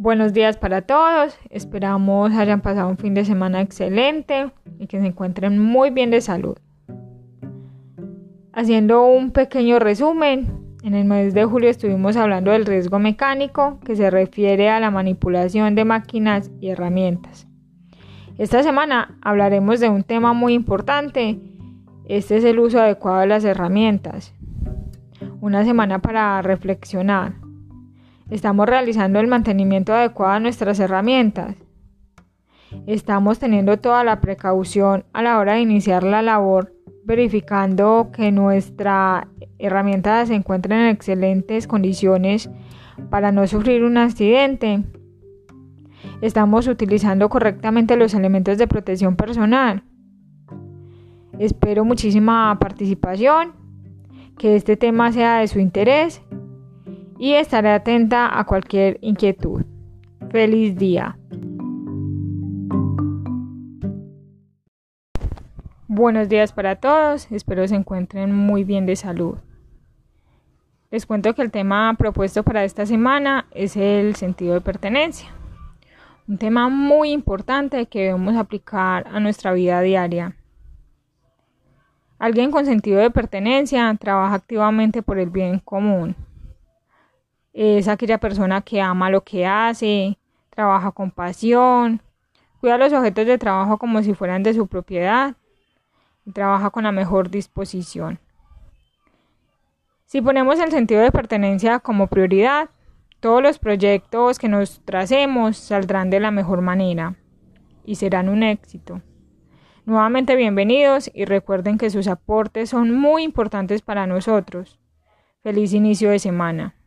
Buenos días para todos, esperamos hayan pasado un fin de semana excelente y que se encuentren muy bien de salud. Haciendo un pequeño resumen, en el mes de julio estuvimos hablando del riesgo mecánico que se refiere a la manipulación de máquinas y herramientas. Esta semana hablaremos de un tema muy importante, este es el uso adecuado de las herramientas. Una semana para reflexionar Estamos realizando el mantenimiento adecuado de nuestras herramientas. Estamos teniendo toda la precaución a la hora de iniciar la labor, verificando que nuestra herramienta se encuentre en excelentes condiciones para no sufrir un accidente. Estamos utilizando correctamente los elementos de protección personal. Espero muchísima participación, que este tema sea de su interés y estaré atenta a cualquier inquietud. Feliz día. Buenos días para todos, espero se encuentren muy bien de salud. Les cuento que el tema propuesto para esta semana es el sentido de pertenencia, un tema muy importante que debemos aplicar a nuestra vida diaria. Alguien con sentido de pertenencia trabaja activamente por el bien común es aquella persona que ama lo que hace, trabaja con pasión, cuida los objetos de trabajo como si fueran de su propiedad y trabaja con la mejor disposición. Si ponemos el sentido de pertenencia como prioridad, todos los proyectos que nos tracemos saldrán de la mejor manera y serán un éxito. Nuevamente bienvenidos y recuerden que sus aportes son muy importantes para nosotros. Feliz inicio de semana.